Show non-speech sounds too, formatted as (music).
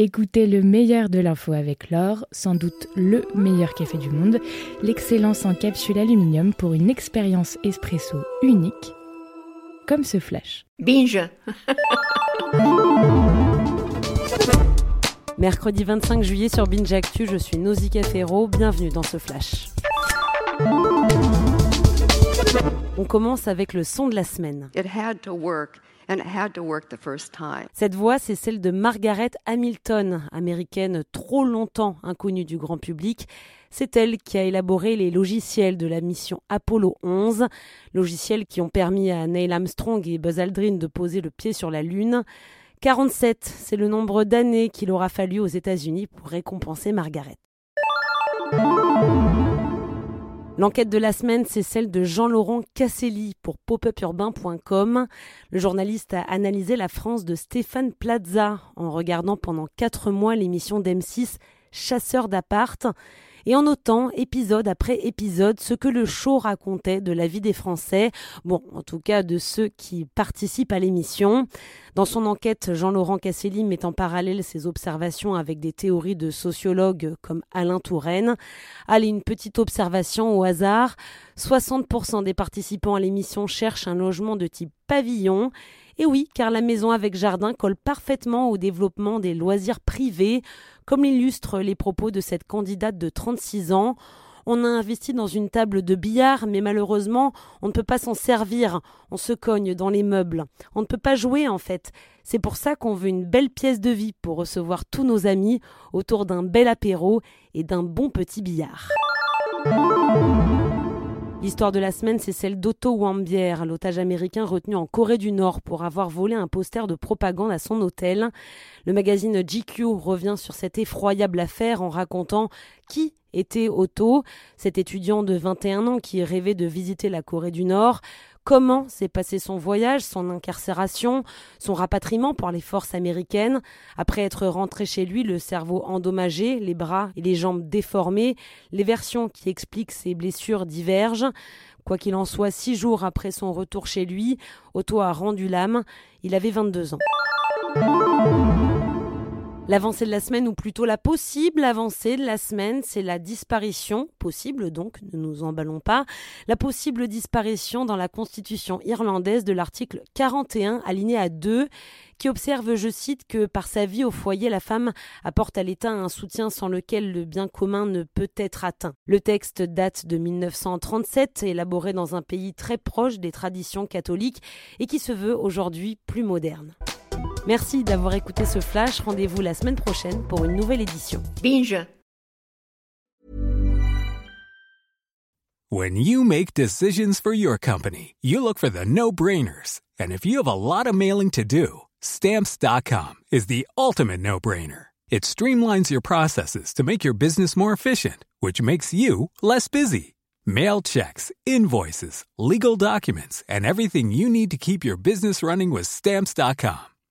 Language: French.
Écoutez le meilleur de l'info avec l'or, sans doute le meilleur café du monde, l'excellence en capsule aluminium pour une expérience espresso unique, comme ce flash. Binge (laughs) Mercredi 25 juillet sur Binge Actu, je suis Nausicaa Ferro, bienvenue dans ce flash. On commence avec le son de la semaine. It had to work. And it had to work the first time. Cette voix, c'est celle de Margaret Hamilton, américaine trop longtemps inconnue du grand public. C'est elle qui a élaboré les logiciels de la mission Apollo 11, logiciels qui ont permis à Neil Armstrong et Buzz Aldrin de poser le pied sur la Lune. 47, c'est le nombre d'années qu'il aura fallu aux États-Unis pour récompenser Margaret. L'enquête de la semaine, c'est celle de Jean-Laurent Casselli pour popupurbain.com. Le journaliste a analysé la France de Stéphane Plaza en regardant pendant quatre mois l'émission d'M6 Chasseur d'appart et en notant épisode après épisode ce que le show racontait de la vie des Français, bon, en tout cas de ceux qui participent à l'émission. Dans son enquête, Jean-Laurent Casselli met en parallèle ses observations avec des théories de sociologues comme Alain Touraine. Allez, une petite observation au hasard. 60% des participants à l'émission cherchent un logement de type pavillon. Et oui, car la maison avec jardin colle parfaitement au développement des loisirs privés, comme l'illustrent les propos de cette candidate de 36 ans. On a investi dans une table de billard, mais malheureusement, on ne peut pas s'en servir. On se cogne dans les meubles. On ne peut pas jouer, en fait. C'est pour ça qu'on veut une belle pièce de vie pour recevoir tous nos amis autour d'un bel apéro et d'un bon petit billard. L'histoire de la semaine, c'est celle d'Otto Wambier, l'otage américain retenu en Corée du Nord pour avoir volé un poster de propagande à son hôtel. Le magazine GQ revient sur cette effroyable affaire en racontant qui était Otto, cet étudiant de 21 ans qui rêvait de visiter la Corée du Nord, comment s'est passé son voyage, son incarcération, son rapatriement par les forces américaines, après être rentré chez lui, le cerveau endommagé, les bras et les jambes déformés, les versions qui expliquent ses blessures divergent. Quoi qu'il en soit, six jours après son retour chez lui, Otto a rendu l'âme. Il avait 22 ans. L'avancée de la semaine, ou plutôt la possible avancée de la semaine, c'est la disparition, possible donc, ne nous emballons pas, la possible disparition dans la constitution irlandaise de l'article 41 aligné à 2 qui observe, je cite, que par sa vie au foyer, la femme apporte à l'État un soutien sans lequel le bien commun ne peut être atteint. Le texte date de 1937, élaboré dans un pays très proche des traditions catholiques et qui se veut aujourd'hui plus moderne. Merci d'avoir écouté ce flash. Rendez-vous la semaine prochaine pour une nouvelle édition. Binge When you make decisions for your company, you look for the no-brainers. And if you have a lot of mailing to do, stamps.com is the ultimate no-brainer. It streamlines your processes to make your business more efficient, which makes you less busy. Mail checks, invoices, legal documents, and everything you need to keep your business running with stamps.com.